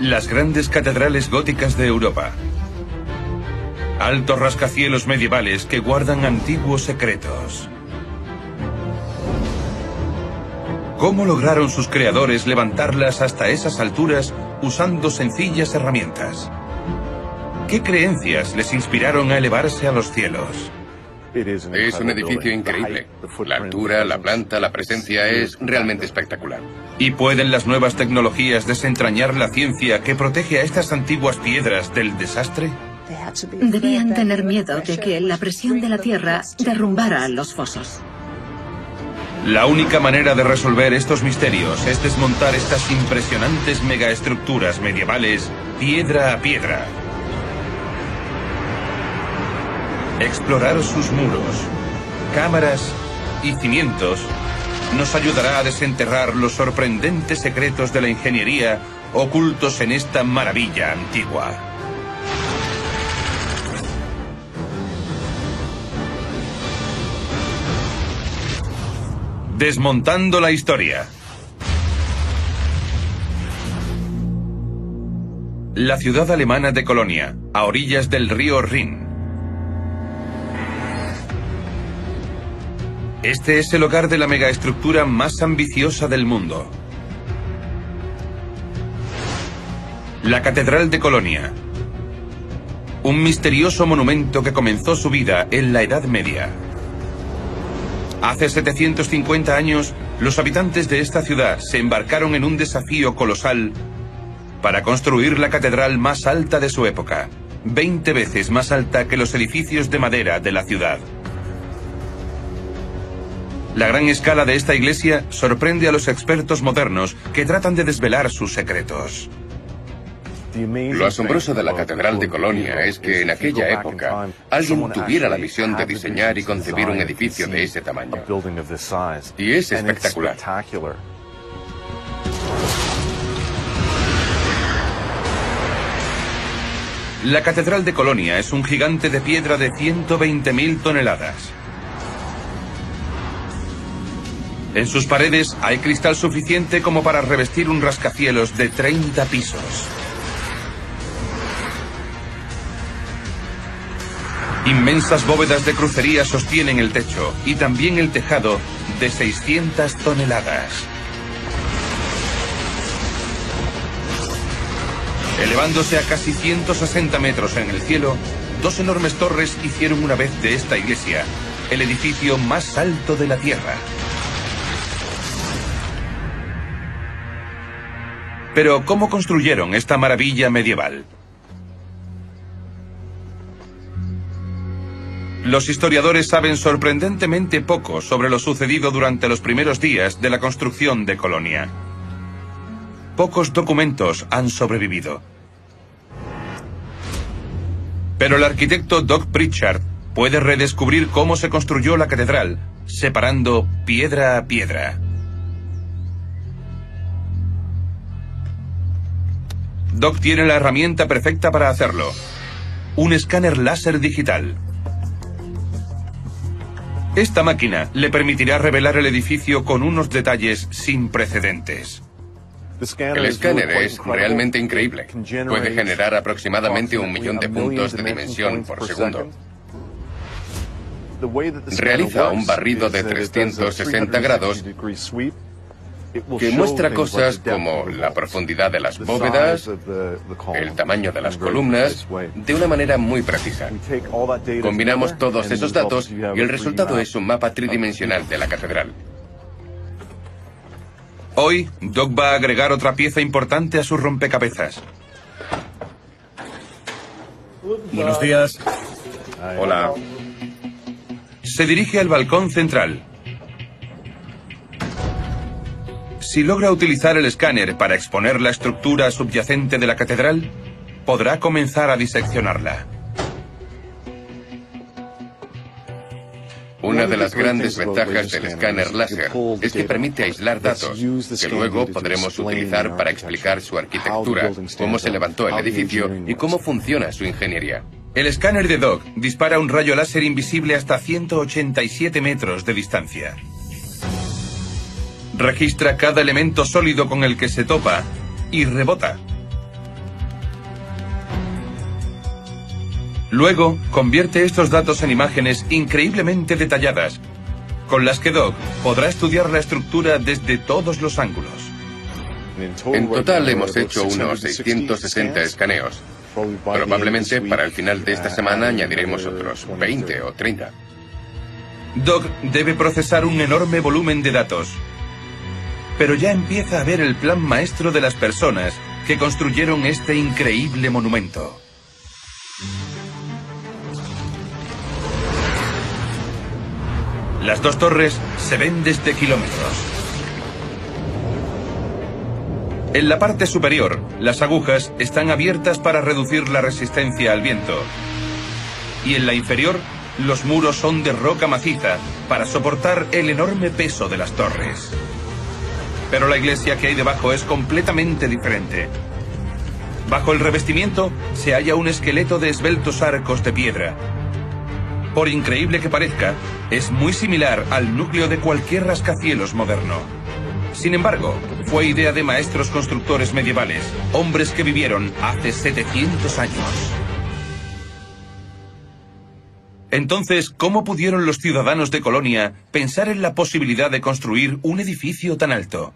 Las grandes catedrales góticas de Europa. Altos rascacielos medievales que guardan antiguos secretos. ¿Cómo lograron sus creadores levantarlas hasta esas alturas usando sencillas herramientas? ¿Qué creencias les inspiraron a elevarse a los cielos? Es un edificio increíble. La altura, la planta, la presencia es realmente espectacular. ¿Y pueden las nuevas tecnologías desentrañar la ciencia que protege a estas antiguas piedras del desastre? Debían tener miedo de que la presión de la Tierra derrumbara los fosos. La única manera de resolver estos misterios es desmontar estas impresionantes megaestructuras medievales piedra a piedra. Explorar sus muros, cámaras y cimientos nos ayudará a desenterrar los sorprendentes secretos de la ingeniería ocultos en esta maravilla antigua. Desmontando la historia. La ciudad alemana de Colonia, a orillas del río Rin. Este es el hogar de la megaestructura más ambiciosa del mundo. La Catedral de Colonia. Un misterioso monumento que comenzó su vida en la Edad Media. Hace 750 años, los habitantes de esta ciudad se embarcaron en un desafío colosal para construir la catedral más alta de su época, 20 veces más alta que los edificios de madera de la ciudad. La gran escala de esta iglesia sorprende a los expertos modernos que tratan de desvelar sus secretos. Lo asombroso de la Catedral de Colonia es que en aquella época alguien tuviera la visión de diseñar y concebir un edificio de ese tamaño. Y es espectacular. La Catedral de Colonia es un gigante de piedra de 120.000 toneladas. En sus paredes hay cristal suficiente como para revestir un rascacielos de 30 pisos. Inmensas bóvedas de crucería sostienen el techo y también el tejado de 600 toneladas. Elevándose a casi 160 metros en el cielo, dos enormes torres hicieron una vez de esta iglesia el edificio más alto de la Tierra. Pero, ¿cómo construyeron esta maravilla medieval? Los historiadores saben sorprendentemente poco sobre lo sucedido durante los primeros días de la construcción de Colonia. Pocos documentos han sobrevivido. Pero el arquitecto Doc Pritchard puede redescubrir cómo se construyó la catedral, separando piedra a piedra. Doc tiene la herramienta perfecta para hacerlo. Un escáner láser digital. Esta máquina le permitirá revelar el edificio con unos detalles sin precedentes. El escáner es realmente increíble. Puede generar aproximadamente un millón de puntos de dimensión por segundo. Realiza un barrido de 360 grados que muestra cosas como la profundidad de las bóvedas, el tamaño de las columnas, de una manera muy precisa. Combinamos todos esos datos y el resultado es un mapa tridimensional de la catedral. Hoy, Doc va a agregar otra pieza importante a su rompecabezas. Buenos días. Hola. Se dirige al balcón central. Si logra utilizar el escáner para exponer la estructura subyacente de la catedral, podrá comenzar a diseccionarla. Una de las grandes ventajas del escáner láser es que permite aislar datos que luego podremos utilizar para explicar su arquitectura, cómo se levantó el edificio y cómo funciona su ingeniería. El escáner de Doc dispara un rayo láser invisible hasta 187 metros de distancia registra cada elemento sólido con el que se topa y rebota. Luego, convierte estos datos en imágenes increíblemente detalladas, con las que Doc podrá estudiar la estructura desde todos los ángulos. En total hemos hecho unos 660 escaneos. Probablemente para el final de esta semana añadiremos otros 20 o 30. Doc debe procesar un enorme volumen de datos, pero ya empieza a ver el plan maestro de las personas que construyeron este increíble monumento. Las dos torres se ven desde kilómetros. En la parte superior, las agujas están abiertas para reducir la resistencia al viento. Y en la inferior, los muros son de roca maciza para soportar el enorme peso de las torres. Pero la iglesia que hay debajo es completamente diferente. Bajo el revestimiento se halla un esqueleto de esbeltos arcos de piedra. Por increíble que parezca, es muy similar al núcleo de cualquier rascacielos moderno. Sin embargo, fue idea de maestros constructores medievales, hombres que vivieron hace 700 años. Entonces, ¿cómo pudieron los ciudadanos de Colonia pensar en la posibilidad de construir un edificio tan alto?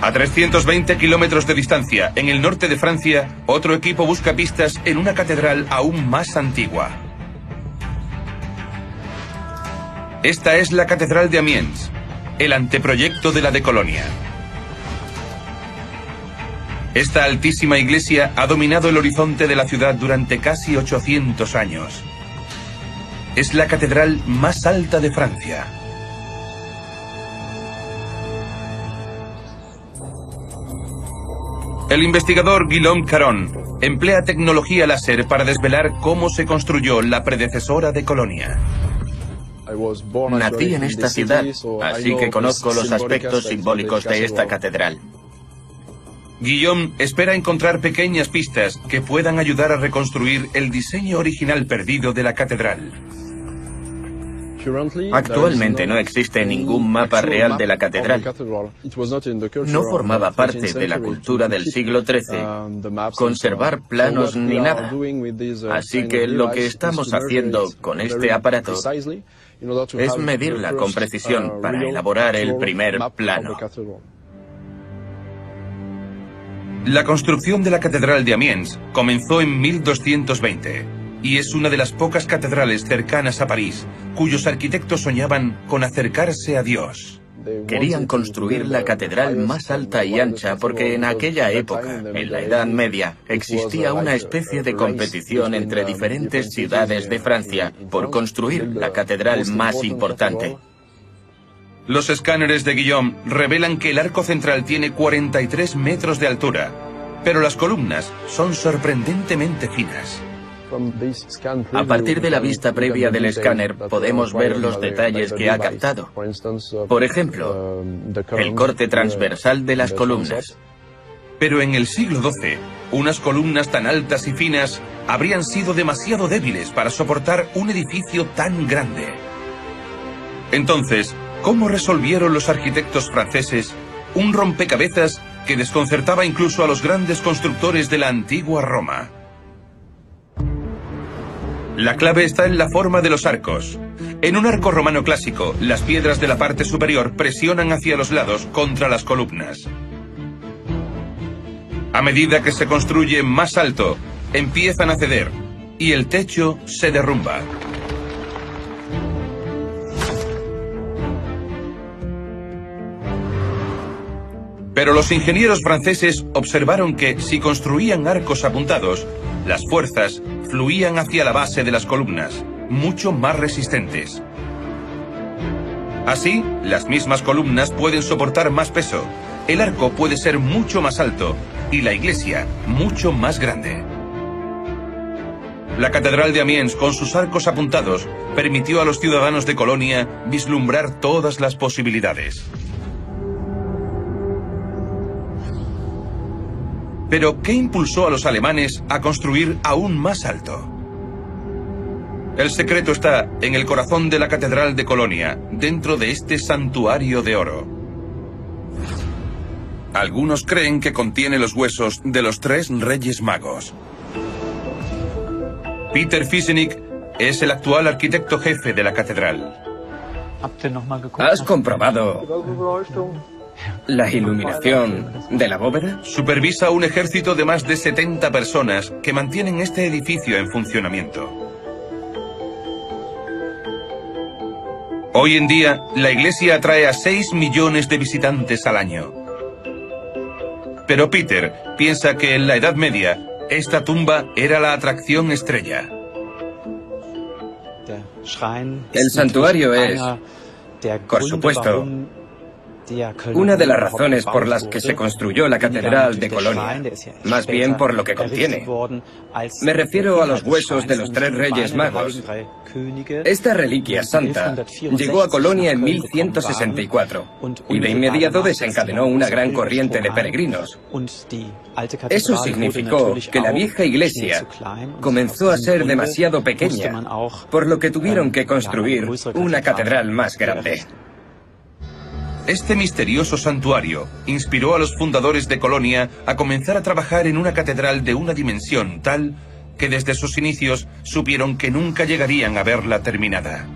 A 320 kilómetros de distancia, en el norte de Francia, otro equipo busca pistas en una catedral aún más antigua. Esta es la Catedral de Amiens, el anteproyecto de la de Colonia. Esta altísima iglesia ha dominado el horizonte de la ciudad durante casi 800 años. Es la catedral más alta de Francia. El investigador Guillaume Caron emplea tecnología láser para desvelar cómo se construyó la predecesora de Colonia. Nací en esta ciudad, así que conozco los aspectos simbólicos de esta catedral. Guillaume espera encontrar pequeñas pistas que puedan ayudar a reconstruir el diseño original perdido de la catedral. Actualmente no existe ningún mapa real de la catedral. No formaba parte de la cultura del siglo XIII conservar planos ni nada. Así que lo que estamos haciendo con este aparato es medirla con precisión para elaborar el primer plano. La construcción de la Catedral de Amiens comenzó en 1220 y es una de las pocas catedrales cercanas a París cuyos arquitectos soñaban con acercarse a Dios. Querían construir la catedral más alta y ancha porque en aquella época, en la Edad Media, existía una especie de competición entre diferentes ciudades de Francia por construir la catedral más importante. Los escáneres de Guillaume revelan que el arco central tiene 43 metros de altura, pero las columnas son sorprendentemente finas. A partir de la vista previa del escáner podemos ver los detalles que ha captado. Por ejemplo, el corte transversal de las columnas. Pero en el siglo XII, unas columnas tan altas y finas habrían sido demasiado débiles para soportar un edificio tan grande. Entonces, ¿Cómo resolvieron los arquitectos franceses un rompecabezas que desconcertaba incluso a los grandes constructores de la antigua Roma? La clave está en la forma de los arcos. En un arco romano clásico, las piedras de la parte superior presionan hacia los lados contra las columnas. A medida que se construye más alto, empiezan a ceder y el techo se derrumba. Pero los ingenieros franceses observaron que si construían arcos apuntados, las fuerzas fluían hacia la base de las columnas, mucho más resistentes. Así, las mismas columnas pueden soportar más peso, el arco puede ser mucho más alto y la iglesia mucho más grande. La Catedral de Amiens, con sus arcos apuntados, permitió a los ciudadanos de Colonia vislumbrar todas las posibilidades. Pero, ¿qué impulsó a los alemanes a construir aún más alto? El secreto está en el corazón de la Catedral de Colonia, dentro de este santuario de oro. Algunos creen que contiene los huesos de los tres reyes magos. Peter Fisenik es el actual arquitecto jefe de la catedral. ¿Has comprobado la iluminación de la bóveda? Supervisa un ejército de más de 70 personas que mantienen este edificio en funcionamiento. Hoy en día, la iglesia atrae a 6 millones de visitantes al año. Pero Peter piensa que en la Edad Media, esta tumba era la atracción estrella. El santuario es, por supuesto, una de las razones por las que se construyó la Catedral de Colonia, más bien por lo que contiene. Me refiero a los huesos de los tres reyes magos. Esta reliquia santa llegó a Colonia en 1164 y de inmediato desencadenó una gran corriente de peregrinos. Eso significó que la vieja iglesia comenzó a ser demasiado pequeña, por lo que tuvieron que construir una catedral más grande. Este misterioso santuario inspiró a los fundadores de Colonia a comenzar a trabajar en una catedral de una dimensión tal que desde sus inicios supieron que nunca llegarían a verla terminada.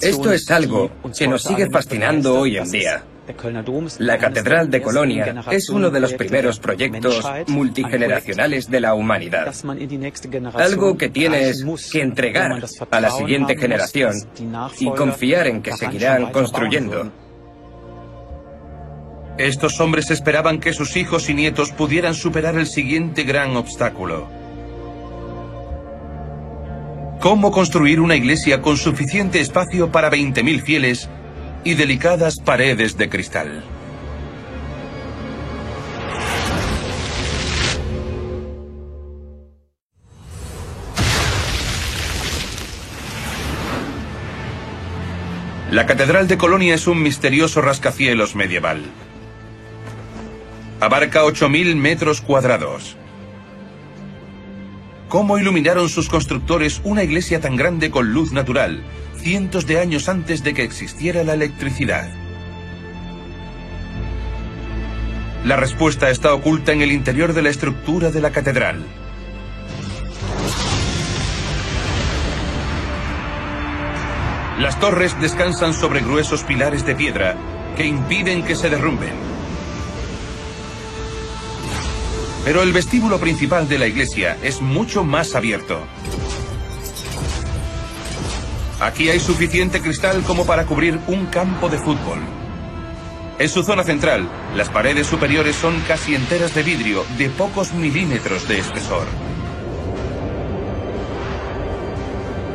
Esto es algo que nos sigue fascinando hoy en día. La Catedral de Colonia es uno de los primeros proyectos multigeneracionales de la humanidad. Algo que tienes que entregar a la siguiente generación y confiar en que seguirán construyendo. Estos hombres esperaban que sus hijos y nietos pudieran superar el siguiente gran obstáculo. ¿Cómo construir una iglesia con suficiente espacio para 20.000 fieles y delicadas paredes de cristal. La Catedral de Colonia es un misterioso rascacielos medieval. Abarca 8.000 metros cuadrados. ¿Cómo iluminaron sus constructores una iglesia tan grande con luz natural, cientos de años antes de que existiera la electricidad. La respuesta está oculta en el interior de la estructura de la catedral. Las torres descansan sobre gruesos pilares de piedra que impiden que se derrumben. Pero el vestíbulo principal de la iglesia es mucho más abierto. Aquí hay suficiente cristal como para cubrir un campo de fútbol. En su zona central, las paredes superiores son casi enteras de vidrio de pocos milímetros de espesor.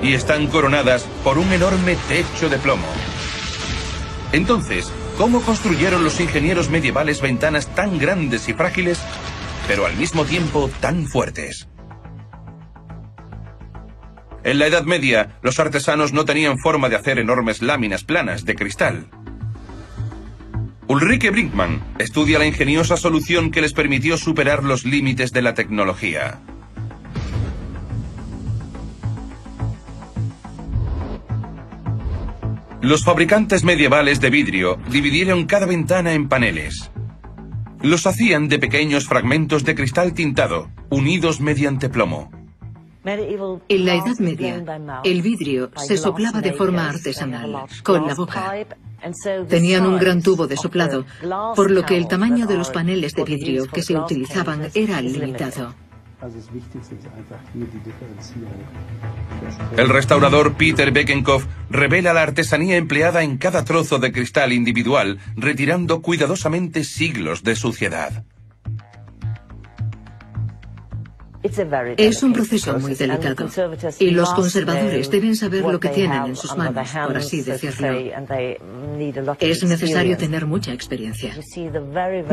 Y están coronadas por un enorme techo de plomo. Entonces, ¿cómo construyeron los ingenieros medievales ventanas tan grandes y frágiles, pero al mismo tiempo tan fuertes? En la Edad Media, los artesanos no tenían forma de hacer enormes láminas planas de cristal. Ulrike Brinkmann estudia la ingeniosa solución que les permitió superar los límites de la tecnología. Los fabricantes medievales de vidrio dividieron cada ventana en paneles. Los hacían de pequeños fragmentos de cristal tintado, unidos mediante plomo. En la Edad Media, el vidrio se soplaba de forma artesanal, con la boca. Tenían un gran tubo de soplado, por lo que el tamaño de los paneles de vidrio que se utilizaban era limitado. El restaurador Peter Beckenkopf revela la artesanía empleada en cada trozo de cristal individual, retirando cuidadosamente siglos de suciedad. Es un proceso muy delicado y los conservadores deben saber lo que tienen en sus manos, por así decirlo. Es necesario tener mucha experiencia.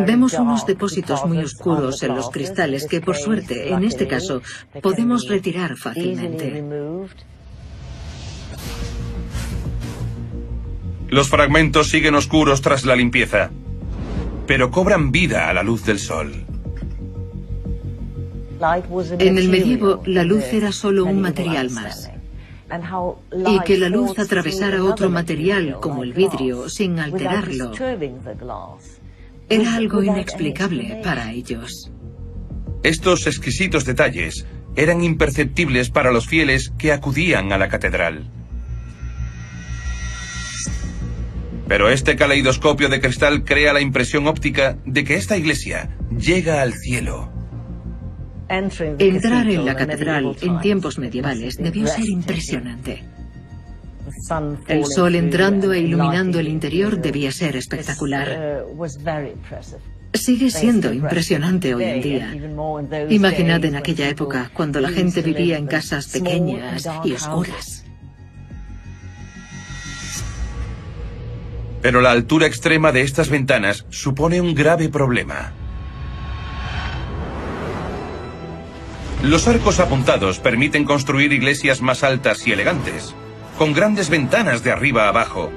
Vemos unos depósitos muy oscuros en los cristales que, por suerte, en este caso, podemos retirar fácilmente. Los fragmentos siguen oscuros tras la limpieza, pero cobran vida a la luz del sol. En el medievo, la luz era solo un material más. Y que la luz atravesara otro material como el vidrio sin alterarlo Era algo inexplicable para ellos. Estos exquisitos detalles eran imperceptibles para los fieles que acudían a la catedral. Pero este caleidoscopio de cristal crea la impresión óptica de que esta iglesia llega al cielo. Entrar en la catedral en tiempos medievales debió ser impresionante. El sol entrando e iluminando el interior debía ser espectacular. Sigue siendo impresionante hoy en día. Imaginad en aquella época, cuando la gente vivía en casas pequeñas y oscuras. Pero la altura extrema de estas ventanas supone un grave problema. Los arcos apuntados permiten construir iglesias más altas y elegantes, con grandes ventanas de arriba a abajo.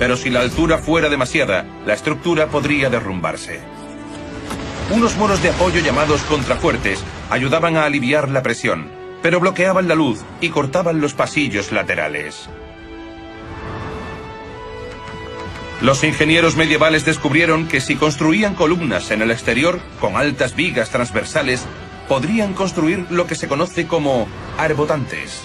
Pero si la altura fuera demasiada, la estructura podría derrumbarse. Unos muros de apoyo llamados contrafuertes ayudaban a aliviar la presión, pero bloqueaban la luz y cortaban los pasillos laterales. Los ingenieros medievales descubrieron que si construían columnas en el exterior con altas vigas transversales, podrían construir lo que se conoce como arbotantes.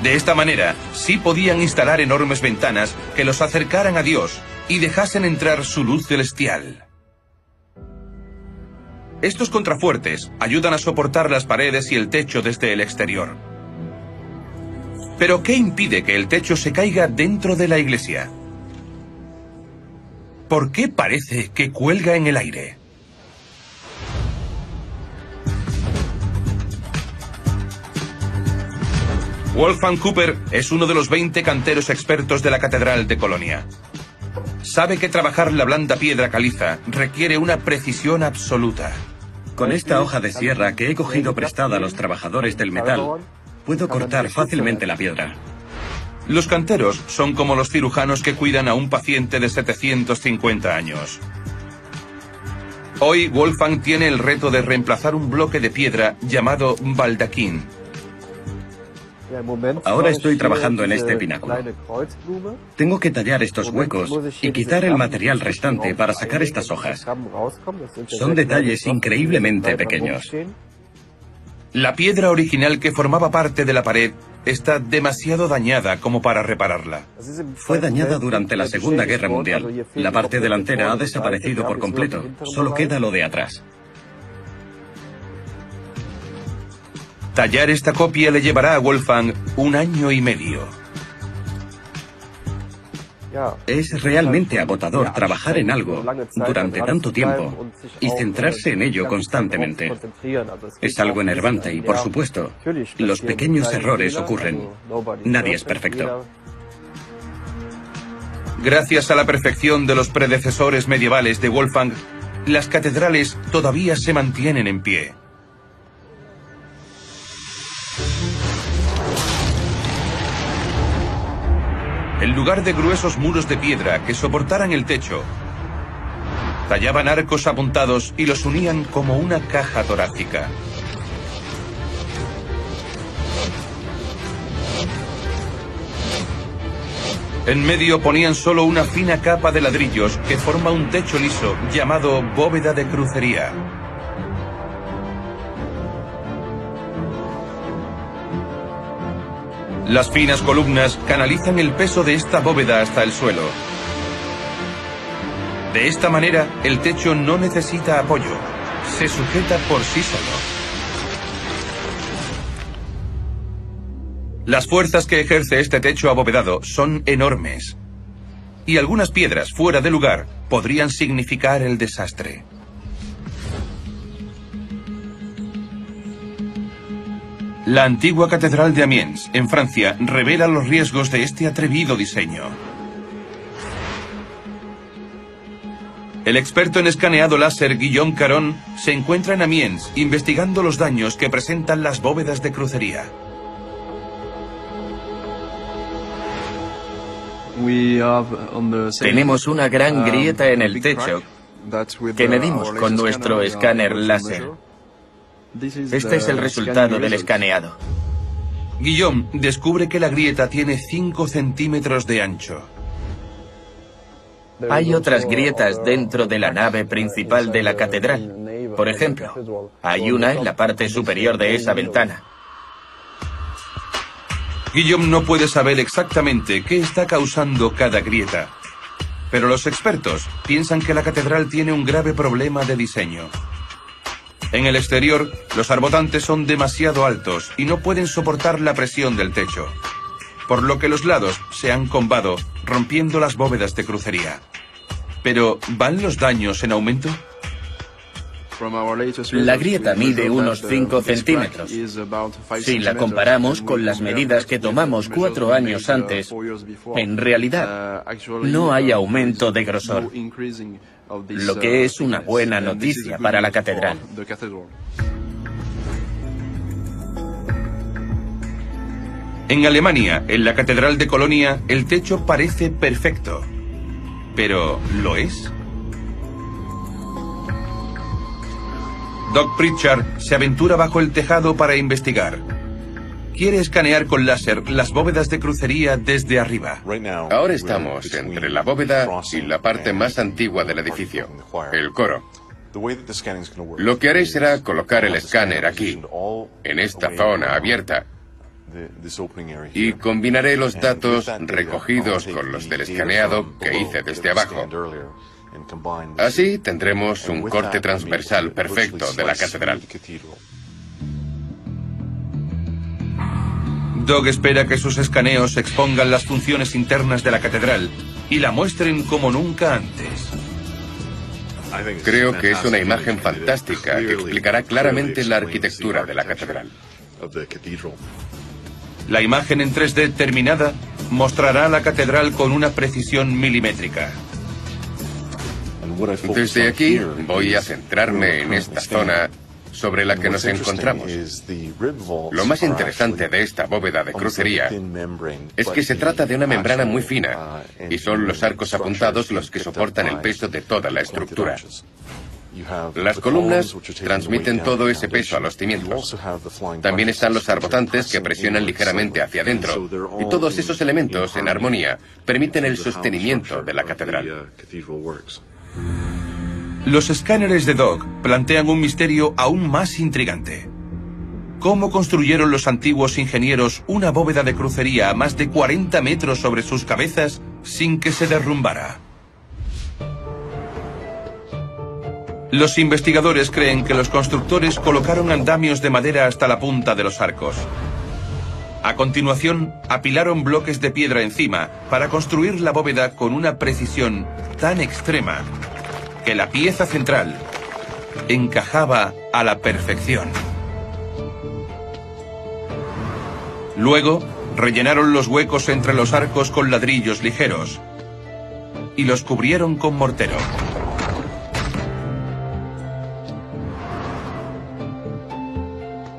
De esta manera, sí podían instalar enormes ventanas que los acercaran a Dios y dejasen entrar su luz celestial. Estos contrafuertes ayudan a soportar las paredes y el techo desde el exterior. Pero ¿qué impide que el techo se caiga dentro de la iglesia? ¿Por qué parece que cuelga en el aire? Wolfgang Cooper es uno de los 20 canteros expertos de la Catedral de Colonia. Sabe que trabajar la blanda piedra caliza requiere una precisión absoluta. Con esta hoja de sierra que he cogido prestada a los trabajadores del metal, puedo cortar fácilmente la piedra. Los canteros son como los cirujanos que cuidan a un paciente de 750 años. Hoy Wolfgang tiene el reto de reemplazar un bloque de piedra llamado baldaquín Ahora estoy trabajando en este pináculo. Tengo que tallar estos huecos y quitar el material restante para sacar estas hojas. Son detalles increíblemente pequeños. La piedra original que formaba parte de la pared está demasiado dañada como para repararla. Fue dañada durante la Segunda Guerra Mundial. La parte delantera ha desaparecido por completo. Solo queda lo de atrás. Tallar esta copia le llevará a Wolfgang un año y medio. Es realmente agotador trabajar en algo durante tanto tiempo y centrarse en ello constantemente. Es algo enervante y, por supuesto, los pequeños errores ocurren. Nadie es perfecto. Gracias a la perfección de los predecesores medievales de Wolfgang, las catedrales todavía se mantienen en pie. En lugar de gruesos muros de piedra que soportaran el techo, tallaban arcos apuntados y los unían como una caja torácica. En medio ponían solo una fina capa de ladrillos que forma un techo liso llamado bóveda de crucería. Las finas columnas canalizan el peso de esta bóveda hasta el suelo. De esta manera, el techo no necesita apoyo. Se sujeta por sí solo. Las fuerzas que ejerce este techo abovedado son enormes. Y algunas piedras fuera de lugar podrían significar el desastre. La antigua Catedral de Amiens, en Francia, revela los riesgos de este atrevido diseño. El experto en escaneado láser Guillaume Caron se encuentra en Amiens investigando los daños que presentan las bóvedas de crucería. Tenemos una gran um, grieta en el techo que medimos con nuestro escáner láser. Este es el resultado del escaneado. Guillaume descubre que la grieta tiene 5 centímetros de ancho. Hay otras grietas dentro de la nave principal de la catedral. Por ejemplo, hay una en la parte superior de esa ventana. Guillaume no puede saber exactamente qué está causando cada grieta, pero los expertos piensan que la catedral tiene un grave problema de diseño. En el exterior, los arbotantes son demasiado altos y no pueden soportar la presión del techo, por lo que los lados se han combado, rompiendo las bóvedas de crucería. Pero, ¿van los daños en aumento? La grieta mide unos 5 centímetros. Si la comparamos con las medidas que tomamos cuatro años antes, en realidad no hay aumento de grosor lo que es una buena noticia para la catedral. En Alemania, en la Catedral de Colonia, el techo parece perfecto. Pero, ¿lo es? Doc Pritchard se aventura bajo el tejado para investigar quiere escanear con láser las bóvedas de crucería desde arriba. Ahora estamos entre la bóveda y la parte más antigua del edificio, el coro. Lo que haré será colocar el escáner aquí, en esta zona abierta, y combinaré los datos recogidos con los del escaneado que hice desde abajo. Así tendremos un corte transversal perfecto de la catedral. Dog espera que sus escaneos expongan las funciones internas de la catedral y la muestren como nunca antes. Creo que es una imagen fantástica que explicará claramente la arquitectura de la catedral. La imagen en 3D terminada mostrará la catedral con una precisión milimétrica. Desde aquí voy a centrarme en esta zona sobre la que nos encontramos. Lo más interesante de esta bóveda de crucería es que se trata de una membrana muy fina y son los arcos apuntados los que soportan el peso de toda la estructura. Las columnas transmiten todo ese peso a los cimientos. También están los arbotantes que presionan ligeramente hacia adentro. Y todos esos elementos, en armonía, permiten el sostenimiento de la catedral. Los escáneres de Dog plantean un misterio aún más intrigante. ¿Cómo construyeron los antiguos ingenieros una bóveda de crucería a más de 40 metros sobre sus cabezas sin que se derrumbara? Los investigadores creen que los constructores colocaron andamios de madera hasta la punta de los arcos. A continuación, apilaron bloques de piedra encima para construir la bóveda con una precisión tan extrema que la pieza central encajaba a la perfección. Luego, rellenaron los huecos entre los arcos con ladrillos ligeros y los cubrieron con mortero.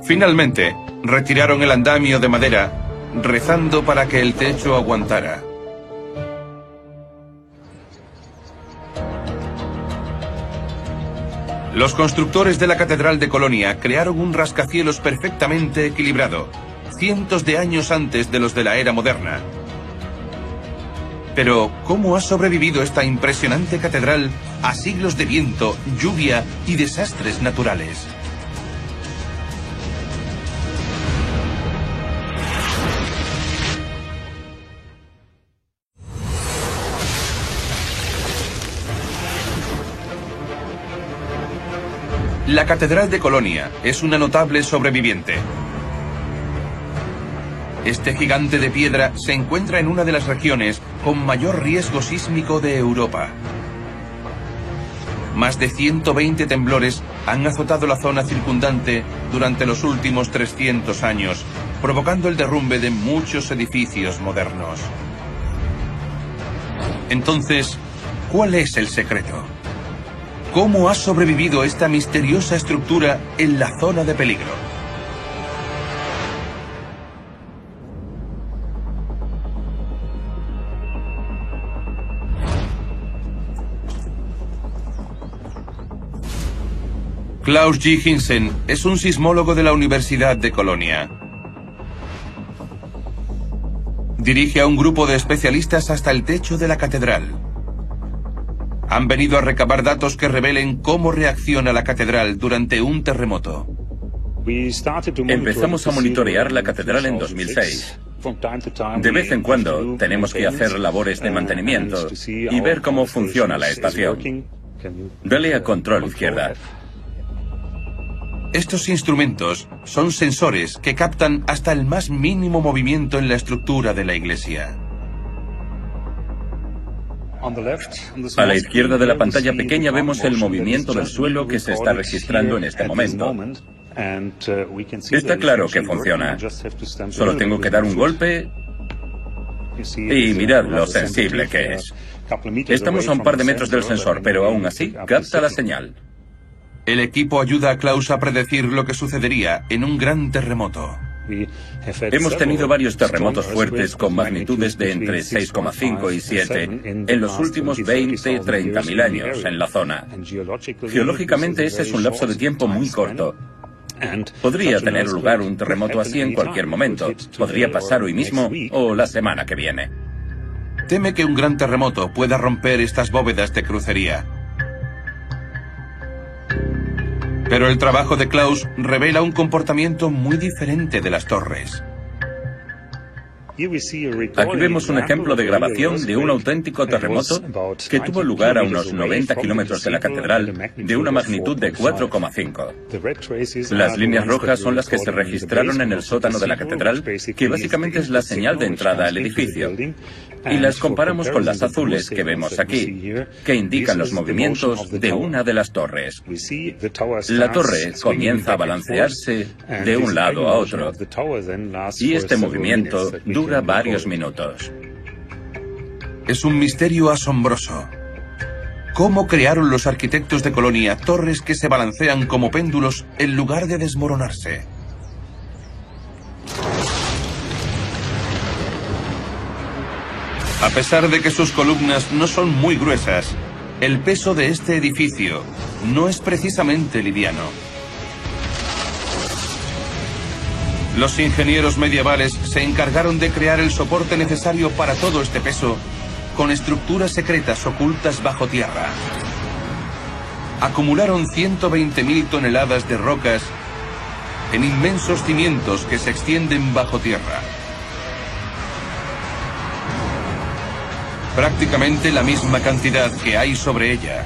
Finalmente, retiraron el andamio de madera, rezando para que el techo aguantara. Los constructores de la Catedral de Colonia crearon un rascacielos perfectamente equilibrado, cientos de años antes de los de la era moderna. Pero, ¿cómo ha sobrevivido esta impresionante catedral a siglos de viento, lluvia y desastres naturales? La Catedral de Colonia es una notable sobreviviente. Este gigante de piedra se encuentra en una de las regiones con mayor riesgo sísmico de Europa. Más de 120 temblores han azotado la zona circundante durante los últimos 300 años, provocando el derrumbe de muchos edificios modernos. Entonces, ¿cuál es el secreto? ¿Cómo ha sobrevivido esta misteriosa estructura en la zona de peligro? Klaus G. Hinsen es un sismólogo de la Universidad de Colonia. Dirige a un grupo de especialistas hasta el techo de la catedral. Han venido a recabar datos que revelen cómo reacciona la catedral durante un terremoto. Empezamos a monitorear la catedral en 2006. De vez en cuando tenemos que hacer labores de mantenimiento y ver cómo funciona la estación. Dale a control izquierda. Estos instrumentos son sensores que captan hasta el más mínimo movimiento en la estructura de la iglesia. A la izquierda de la pantalla pequeña vemos el movimiento del suelo que se está registrando en este momento. Está claro que funciona. Solo tengo que dar un golpe y mirad lo sensible que es. Estamos a un par de metros del sensor, pero aún así capta la señal. El equipo ayuda a Klaus a predecir lo que sucedería en un gran terremoto. Hemos tenido varios terremotos fuertes con magnitudes de entre 6,5 y 7 en los últimos 20, 30 mil años en la zona. Geológicamente ese es un lapso de tiempo muy corto. Podría tener lugar un terremoto así en cualquier momento. Podría pasar hoy mismo o la semana que viene. Teme que un gran terremoto pueda romper estas bóvedas de crucería. Pero el trabajo de Klaus revela un comportamiento muy diferente de las torres. Aquí vemos un ejemplo de grabación de un auténtico terremoto que tuvo lugar a unos 90 kilómetros de la catedral de una magnitud de 4,5. Las líneas rojas son las que se registraron en el sótano de la catedral, que básicamente es la señal de entrada al edificio. Y las comparamos con las azules que vemos aquí, que indican los movimientos de una de las torres. La torre comienza a balancearse de un lado a otro. Y este movimiento dura varios minutos. Es un misterio asombroso. ¿Cómo crearon los arquitectos de Colonia torres que se balancean como péndulos en lugar de desmoronarse? A pesar de que sus columnas no son muy gruesas, el peso de este edificio no es precisamente liviano. Los ingenieros medievales se encargaron de crear el soporte necesario para todo este peso con estructuras secretas ocultas bajo tierra. Acumularon 120.000 toneladas de rocas en inmensos cimientos que se extienden bajo tierra. Prácticamente la misma cantidad que hay sobre ella,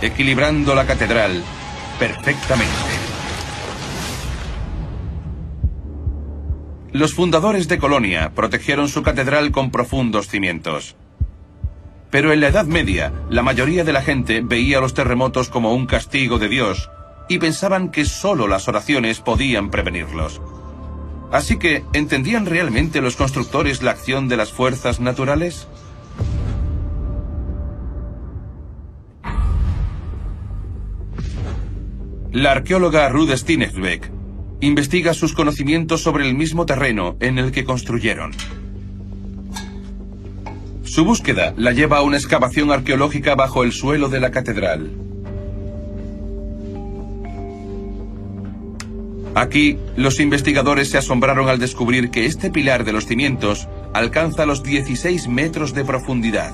equilibrando la catedral perfectamente. Los fundadores de Colonia protegieron su catedral con profundos cimientos. Pero en la Edad Media, la mayoría de la gente veía los terremotos como un castigo de Dios y pensaban que solo las oraciones podían prevenirlos. Así que, ¿entendían realmente los constructores la acción de las fuerzas naturales? La arqueóloga Ruth Steinbeck investiga sus conocimientos sobre el mismo terreno en el que construyeron. Su búsqueda la lleva a una excavación arqueológica bajo el suelo de la catedral. Aquí, los investigadores se asombraron al descubrir que este pilar de los cimientos alcanza los 16 metros de profundidad.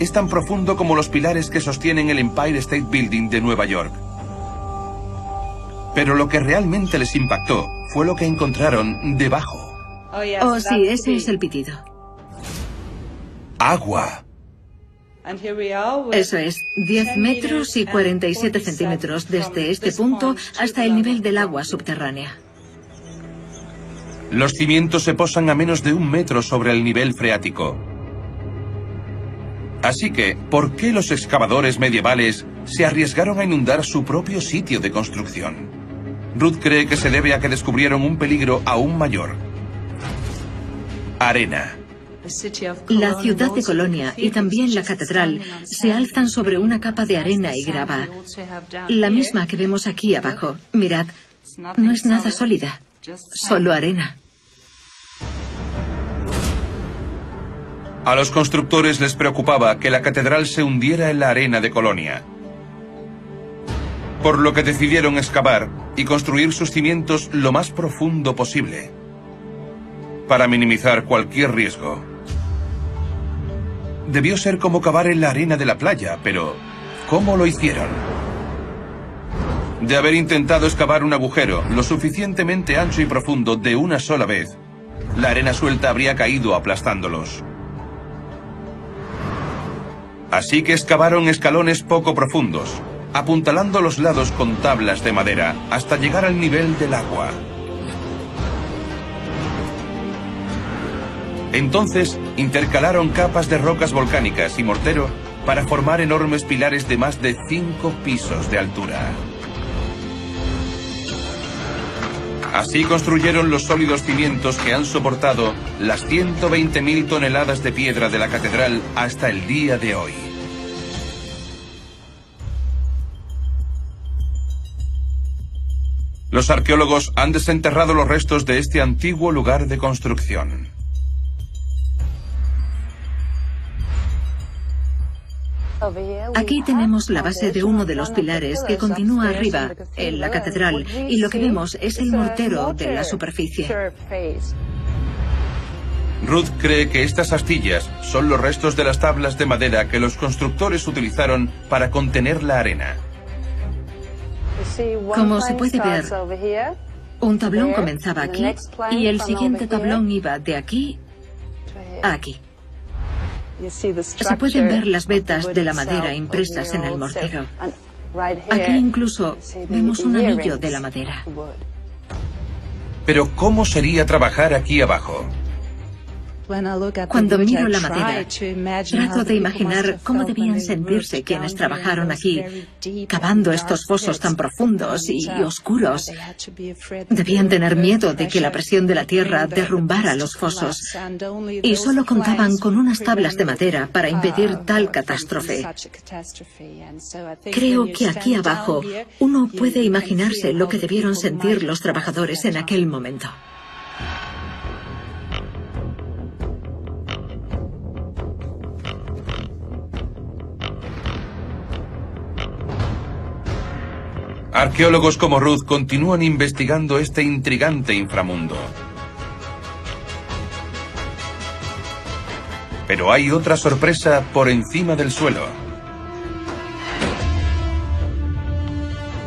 Es tan profundo como los pilares que sostienen el Empire State Building de Nueva York. Pero lo que realmente les impactó fue lo que encontraron debajo. Oh, sí, ese es el pitido. Agua. Eso es, 10 metros y 47 centímetros desde este punto hasta el nivel del agua subterránea. Los cimientos se posan a menos de un metro sobre el nivel freático. Así que, ¿por qué los excavadores medievales se arriesgaron a inundar su propio sitio de construcción? Ruth cree que se debe a que descubrieron un peligro aún mayor. Arena. La ciudad de Colonia y también la catedral se alzan sobre una capa de arena y grava, la misma que vemos aquí abajo. Mirad, no es nada sólida, solo arena. A los constructores les preocupaba que la catedral se hundiera en la arena de Colonia por lo que decidieron excavar y construir sus cimientos lo más profundo posible, para minimizar cualquier riesgo. Debió ser como cavar en la arena de la playa, pero ¿cómo lo hicieron? De haber intentado excavar un agujero lo suficientemente ancho y profundo de una sola vez, la arena suelta habría caído aplastándolos. Así que excavaron escalones poco profundos, apuntalando los lados con tablas de madera hasta llegar al nivel del agua. Entonces intercalaron capas de rocas volcánicas y mortero para formar enormes pilares de más de cinco pisos de altura. Así construyeron los sólidos cimientos que han soportado las 120.000 toneladas de piedra de la catedral hasta el día de hoy. Los arqueólogos han desenterrado los restos de este antiguo lugar de construcción. Aquí tenemos la base de uno de los pilares que continúa arriba, en la catedral, y lo que vemos es el mortero de la superficie. Ruth cree que estas astillas son los restos de las tablas de madera que los constructores utilizaron para contener la arena. Como se puede ver, un tablón comenzaba aquí y el siguiente tablón iba de aquí a aquí. Se pueden ver las vetas de la madera impresas en el mortero. Aquí incluso vemos un anillo de la madera. Pero ¿cómo sería trabajar aquí abajo? Cuando miro la madera, trato de imaginar cómo debían sentirse quienes trabajaron aquí, cavando estos fosos tan profundos y oscuros. Debían tener miedo de que la presión de la tierra derrumbara los fosos y solo contaban con unas tablas de madera para impedir tal catástrofe. Creo que aquí abajo uno puede imaginarse lo que debieron sentir los trabajadores en aquel momento. Arqueólogos como Ruth continúan investigando este intrigante inframundo. Pero hay otra sorpresa por encima del suelo.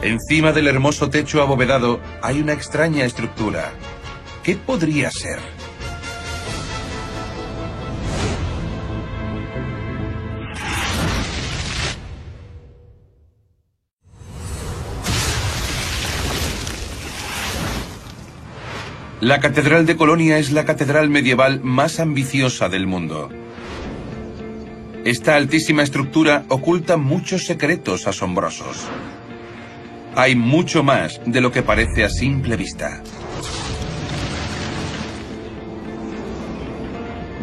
Encima del hermoso techo abovedado hay una extraña estructura. ¿Qué podría ser? La Catedral de Colonia es la catedral medieval más ambiciosa del mundo. Esta altísima estructura oculta muchos secretos asombrosos. Hay mucho más de lo que parece a simple vista.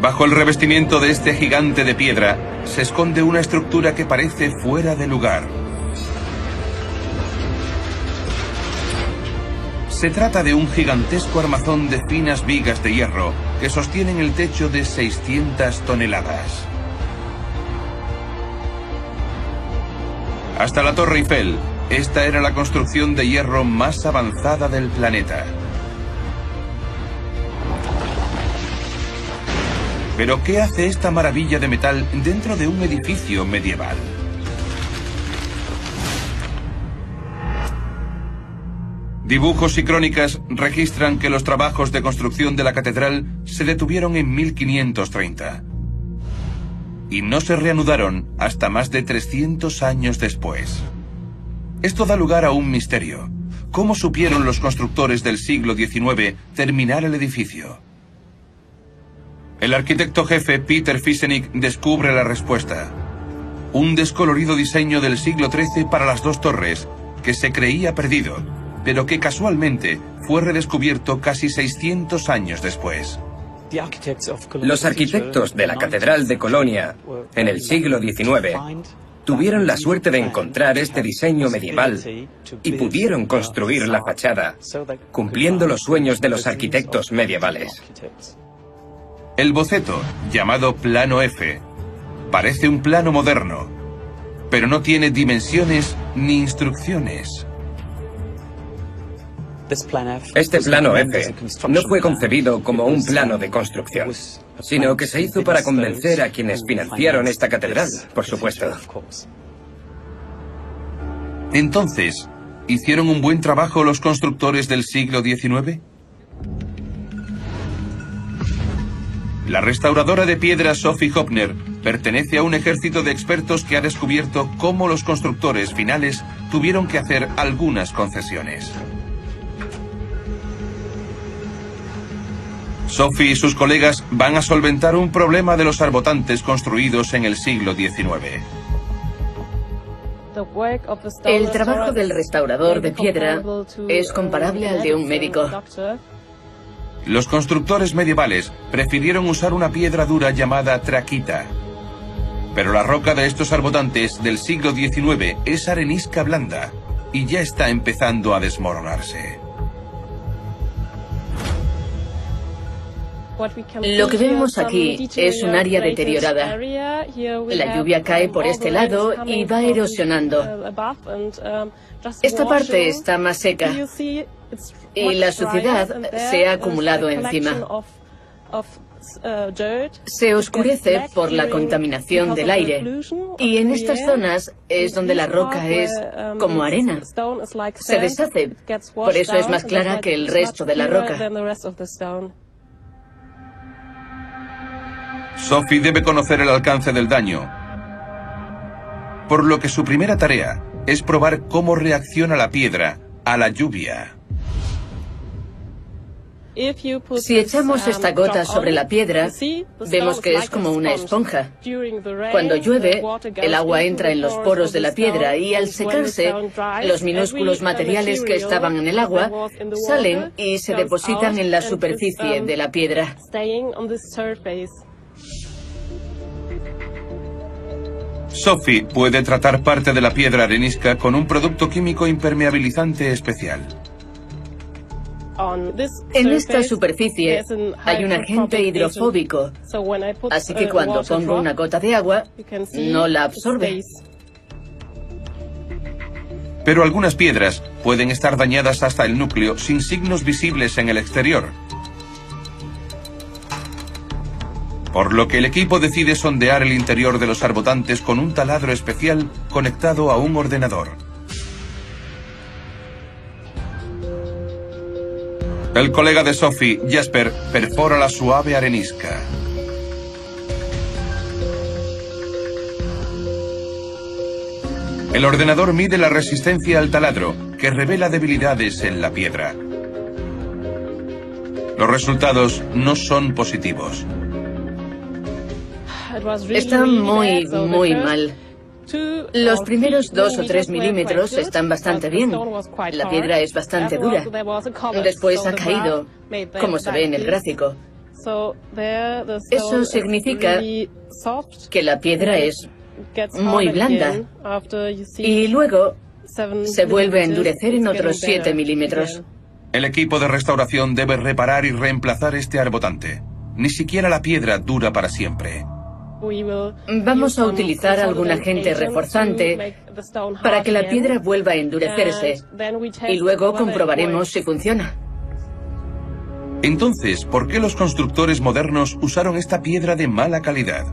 Bajo el revestimiento de este gigante de piedra se esconde una estructura que parece fuera de lugar. Se trata de un gigantesco armazón de finas vigas de hierro que sostienen el techo de 600 toneladas. Hasta la Torre Eiffel, esta era la construcción de hierro más avanzada del planeta. Pero ¿qué hace esta maravilla de metal dentro de un edificio medieval? Dibujos y crónicas registran que los trabajos de construcción de la catedral se detuvieron en 1530 y no se reanudaron hasta más de 300 años después. Esto da lugar a un misterio. ¿Cómo supieron los constructores del siglo XIX terminar el edificio? El arquitecto jefe Peter Fisenik descubre la respuesta. Un descolorido diseño del siglo XIII para las dos torres, que se creía perdido, pero que casualmente fue redescubierto casi 600 años después. Los arquitectos de la Catedral de Colonia en el siglo XIX tuvieron la suerte de encontrar este diseño medieval y pudieron construir la fachada, cumpliendo los sueños de los arquitectos medievales. El boceto, llamado Plano F, parece un plano moderno, pero no tiene dimensiones ni instrucciones. Este plano F no fue concebido como un plano de construcción, sino que se hizo para convencer a quienes financiaron esta catedral, por supuesto. Entonces, ¿hicieron un buen trabajo los constructores del siglo XIX? La restauradora de piedra Sophie Hopner pertenece a un ejército de expertos que ha descubierto cómo los constructores finales tuvieron que hacer algunas concesiones. Sophie y sus colegas van a solventar un problema de los arbotantes construidos en el siglo XIX. El trabajo del restaurador de piedra es comparable al de un médico. Los constructores medievales prefirieron usar una piedra dura llamada traquita. Pero la roca de estos arbotantes del siglo XIX es arenisca blanda y ya está empezando a desmoronarse. Lo que vemos aquí es un área deteriorada. La lluvia cae por este lado y va erosionando. Esta parte está más seca y la suciedad se ha acumulado encima. Se oscurece por la contaminación del aire y en estas zonas es donde la roca es como arena. Se deshace, por eso es más clara que el resto de la roca. Sophie debe conocer el alcance del daño, por lo que su primera tarea es probar cómo reacciona la piedra a la lluvia. Si echamos esta gota sobre la piedra, vemos que es como una esponja. Cuando llueve, el agua entra en los poros de la piedra y al secarse, los minúsculos materiales que estaban en el agua salen y se depositan en la superficie de la piedra. Sophie puede tratar parte de la piedra arenisca con un producto químico impermeabilizante especial. En esta superficie hay un agente hidrofóbico, así que cuando pongo una gota de agua, no la absorbe. Pero algunas piedras pueden estar dañadas hasta el núcleo sin signos visibles en el exterior. Por lo que el equipo decide sondear el interior de los arbotantes con un taladro especial conectado a un ordenador. El colega de Sophie, Jasper, perfora la suave arenisca. El ordenador mide la resistencia al taladro, que revela debilidades en la piedra. Los resultados no son positivos. Está muy, muy mal. Los primeros dos o tres milímetros están bastante bien. La piedra es bastante dura. Después ha caído, como se ve en el gráfico. Eso significa que la piedra es muy blanda. Y luego se vuelve a endurecer en otros 7 milímetros. El equipo de restauración debe reparar y reemplazar este arbotante. Ni siquiera la piedra dura para siempre. Vamos a utilizar algún agente reforzante para que la piedra vuelva a endurecerse y luego comprobaremos si funciona. Entonces, ¿por qué los constructores modernos usaron esta piedra de mala calidad?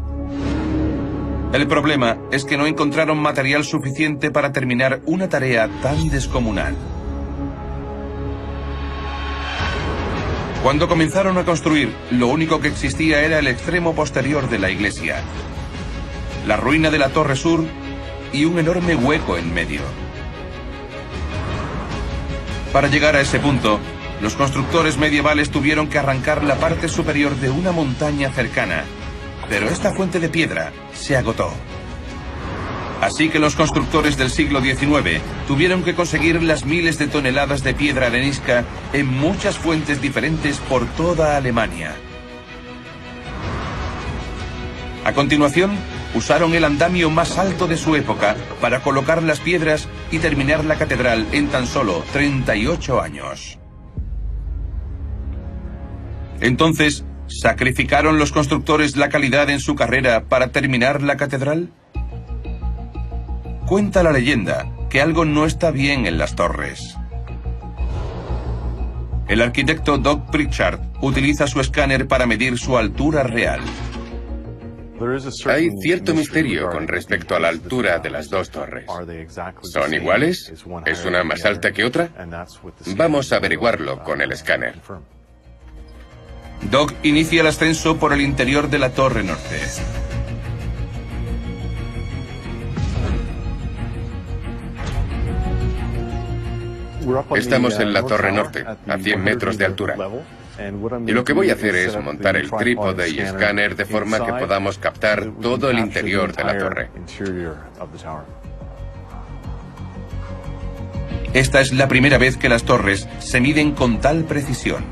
El problema es que no encontraron material suficiente para terminar una tarea tan descomunal. Cuando comenzaron a construir, lo único que existía era el extremo posterior de la iglesia, la ruina de la torre sur y un enorme hueco en medio. Para llegar a ese punto, los constructores medievales tuvieron que arrancar la parte superior de una montaña cercana, pero esta fuente de piedra se agotó. Así que los constructores del siglo XIX tuvieron que conseguir las miles de toneladas de piedra arenisca en muchas fuentes diferentes por toda Alemania. A continuación, usaron el andamio más alto de su época para colocar las piedras y terminar la catedral en tan solo 38 años. Entonces, ¿sacrificaron los constructores la calidad en su carrera para terminar la catedral? Cuenta la leyenda que algo no está bien en las torres. El arquitecto Doug Pritchard utiliza su escáner para medir su altura real. Hay cierto misterio con respecto a la altura de las dos torres. ¿Son iguales? ¿Es una más alta que otra? Vamos a averiguarlo con el escáner. Doug inicia el ascenso por el interior de la torre norte. Estamos en la torre norte, a 100 metros de altura. Y lo que voy a hacer es montar el trípode y escáner de forma que podamos captar todo el interior de la torre. Esta es la primera vez que las torres se miden con tal precisión.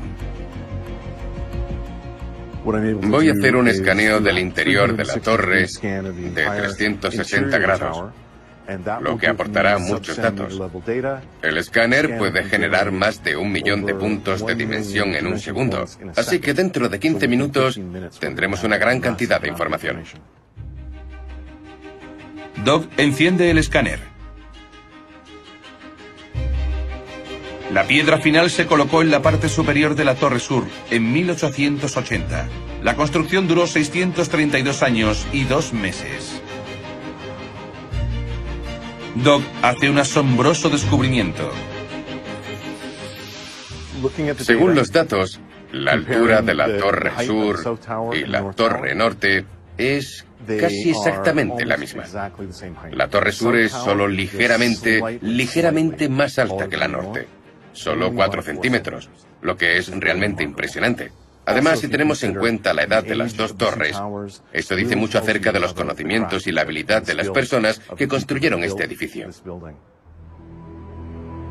Voy a hacer un escaneo del interior de la torre de 360 grados lo que aportará muchos datos. El escáner puede generar más de un millón de puntos de dimensión en un segundo, así que dentro de 15 minutos tendremos una gran cantidad de información. Doug enciende el escáner. La piedra final se colocó en la parte superior de la Torre Sur en 1880. La construcción duró 632 años y dos meses. Doc hace un asombroso descubrimiento. Según los datos, la altura de la Torre Sur y la Torre Norte es casi exactamente la misma. La Torre Sur es solo ligeramente, ligeramente más alta que la Norte. Solo 4 centímetros, lo que es realmente impresionante. Además, si tenemos en cuenta la edad de las dos torres, esto dice mucho acerca de los conocimientos y la habilidad de las personas que construyeron este edificio.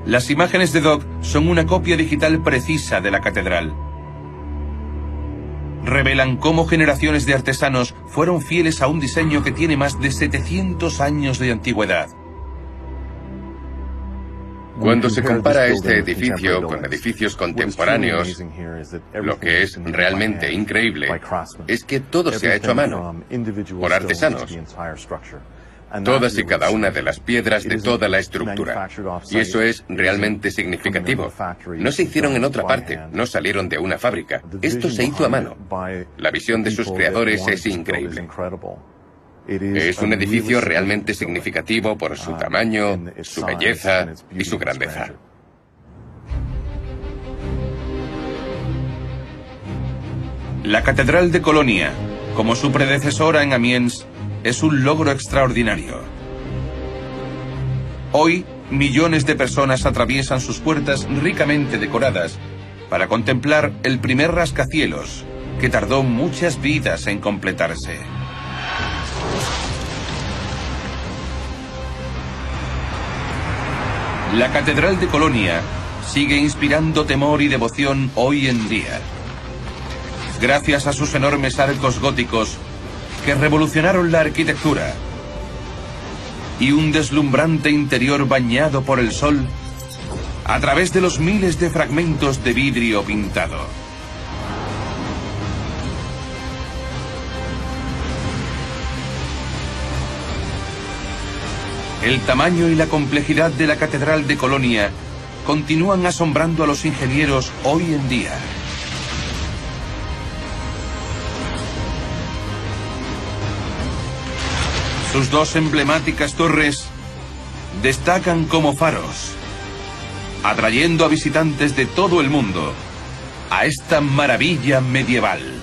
Las imágenes de Doc son una copia digital precisa de la catedral. Revelan cómo generaciones de artesanos fueron fieles a un diseño que tiene más de 700 años de antigüedad. Cuando se compara este edificio con edificios contemporáneos, lo que es realmente increíble es que todo se ha hecho a mano, por artesanos. Todas y cada una de las piedras de toda la estructura. Y eso es realmente significativo. No se hicieron en otra parte, no salieron de una fábrica. Esto se hizo a mano. La visión de sus creadores es increíble. Es un edificio realmente significativo por su tamaño, su belleza y su grandeza. La Catedral de Colonia, como su predecesora en Amiens, es un logro extraordinario. Hoy, millones de personas atraviesan sus puertas ricamente decoradas para contemplar el primer rascacielos, que tardó muchas vidas en completarse. La Catedral de Colonia sigue inspirando temor y devoción hoy en día. Gracias a sus enormes arcos góticos que revolucionaron la arquitectura y un deslumbrante interior bañado por el sol a través de los miles de fragmentos de vidrio pintado. El tamaño y la complejidad de la Catedral de Colonia continúan asombrando a los ingenieros hoy en día. Sus dos emblemáticas torres destacan como faros, atrayendo a visitantes de todo el mundo a esta maravilla medieval.